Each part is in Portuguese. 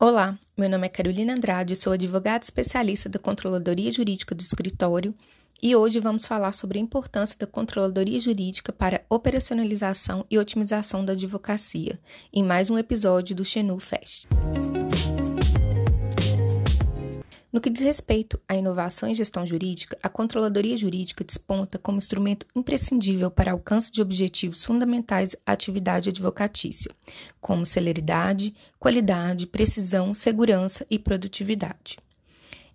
Olá, meu nome é Carolina Andrade, sou advogada especialista da Controladoria Jurídica do Escritório e hoje vamos falar sobre a importância da Controladoria Jurídica para a operacionalização e otimização da advocacia, em mais um episódio do Xenu Fest. No que diz respeito à inovação em gestão jurídica, a controladoria jurídica desponta como instrumento imprescindível para alcance de objetivos fundamentais à atividade advocatícia, como celeridade, qualidade, precisão, segurança e produtividade.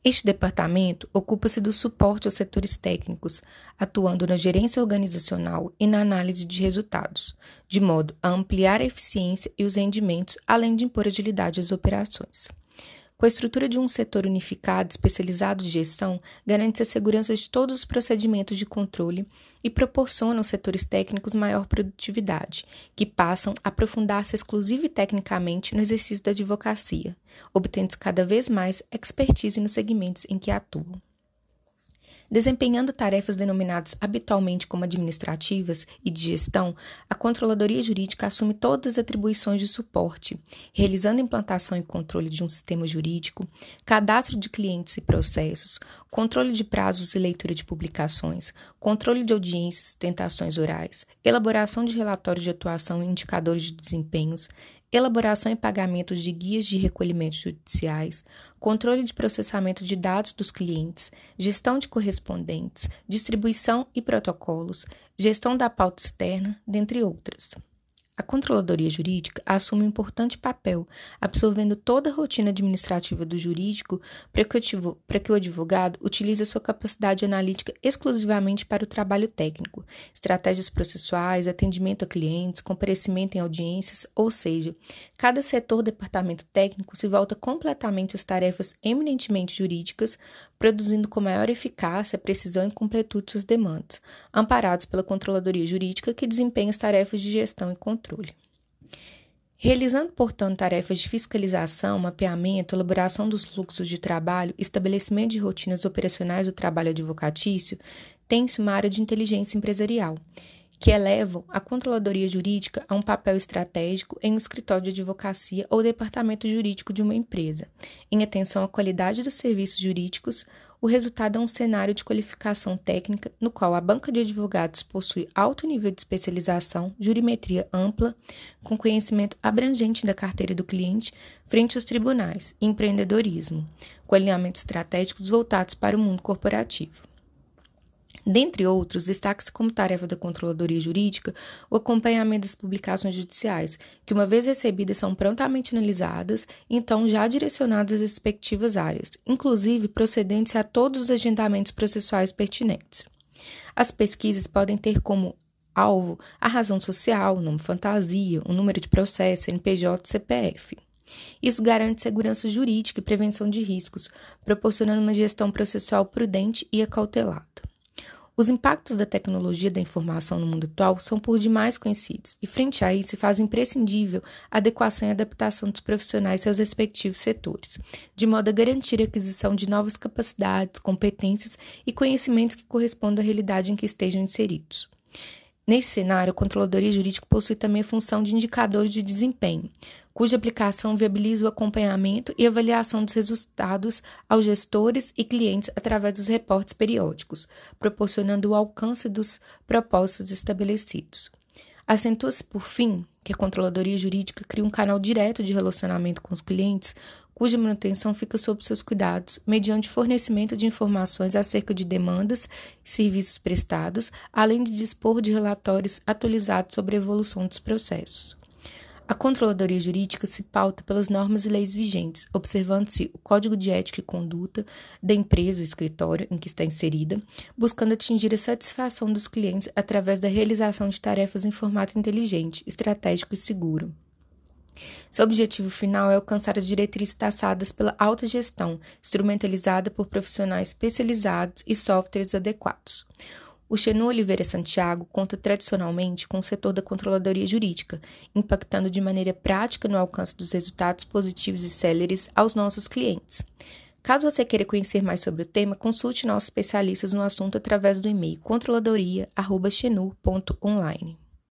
Este departamento ocupa-se do suporte aos setores técnicos, atuando na gerência organizacional e na análise de resultados, de modo a ampliar a eficiência e os rendimentos, além de impor agilidade às operações. Com a estrutura de um setor unificado especializado de gestão, garante a segurança de todos os procedimentos de controle e proporciona aos setores técnicos maior produtividade, que passam a aprofundar-se exclusiva e tecnicamente no exercício da advocacia, obtendo cada vez mais expertise nos segmentos em que atuam. Desempenhando tarefas denominadas habitualmente como administrativas e de gestão, a Controladoria Jurídica assume todas as atribuições de suporte, realizando implantação e controle de um sistema jurídico, cadastro de clientes e processos, controle de prazos e leitura de publicações, controle de audiências e tentações orais, elaboração de relatórios de atuação e indicadores de desempenhos, elaboração e pagamento de guias de recolhimentos judiciais, controle de processamento de dados dos clientes, gestão de correspondentes, distribuição e protocolos, gestão da pauta externa, dentre outras. A controladoria jurídica assume um importante papel, absorvendo toda a rotina administrativa do jurídico para que, o advogado utilize a sua capacidade analítica exclusivamente para o trabalho técnico, estratégias processuais, atendimento a clientes, comparecimento em audiências, ou seja, cada setor departamento técnico se volta completamente às tarefas eminentemente jurídicas, produzindo com maior eficácia, precisão e completude suas demandas, amparados pela controladoria jurídica que desempenha as tarefas de gestão e controle controle. Realizando, portanto, tarefas de fiscalização, mapeamento, elaboração dos fluxos de trabalho, estabelecimento de rotinas operacionais do trabalho advocatício, tem-se uma área de inteligência empresarial, que elevam a controladoria jurídica a um papel estratégico em um escritório de advocacia ou departamento jurídico de uma empresa, em atenção à qualidade dos serviços jurídicos, o resultado é um cenário de qualificação técnica no qual a banca de advogados possui alto nível de especialização, jurimetria ampla, com conhecimento abrangente da carteira do cliente frente aos tribunais empreendedorismo, com alinhamentos estratégicos voltados para o mundo corporativo. Dentre outros, destaca-se como tarefa da Controladoria Jurídica o acompanhamento das publicações judiciais, que, uma vez recebidas, são prontamente analisadas e então já direcionadas às respectivas áreas, inclusive procedentes a todos os agendamentos processuais pertinentes. As pesquisas podem ter como alvo a razão social, nome fantasia, o número de processo, NPJ e CPF. Isso garante segurança jurídica e prevenção de riscos, proporcionando uma gestão processual prudente e acautelada. Os impactos da tecnologia da informação no mundo atual são por demais conhecidos, e frente a isso se faz imprescindível a adequação e adaptação dos profissionais aos respectivos setores, de modo a garantir a aquisição de novas capacidades, competências e conhecimentos que correspondam à realidade em que estejam inseridos. Nesse cenário, a controladoria jurídica possui também a função de indicador de desempenho, cuja aplicação viabiliza o acompanhamento e avaliação dos resultados aos gestores e clientes através dos reportes periódicos, proporcionando o alcance dos propósitos estabelecidos. Acentua-se, por fim, que a controladoria jurídica cria um canal direto de relacionamento com os clientes, cuja manutenção fica sob seus cuidados, mediante fornecimento de informações acerca de demandas e serviços prestados, além de dispor de relatórios atualizados sobre a evolução dos processos. A controladoria jurídica se pauta pelas normas e leis vigentes, observando-se o código de ética e conduta da empresa ou escritório em que está inserida, buscando atingir a satisfação dos clientes através da realização de tarefas em formato inteligente, estratégico e seguro. Seu objetivo final é alcançar as diretrizes traçadas pela alta gestão, instrumentalizada por profissionais especializados e softwares adequados. O Xenu Oliveira Santiago conta tradicionalmente com o setor da controladoria jurídica, impactando de maneira prática no alcance dos resultados positivos e céleres aos nossos clientes. Caso você queira conhecer mais sobre o tema, consulte nossos especialistas no assunto através do e-mail controladoria.xenu.online.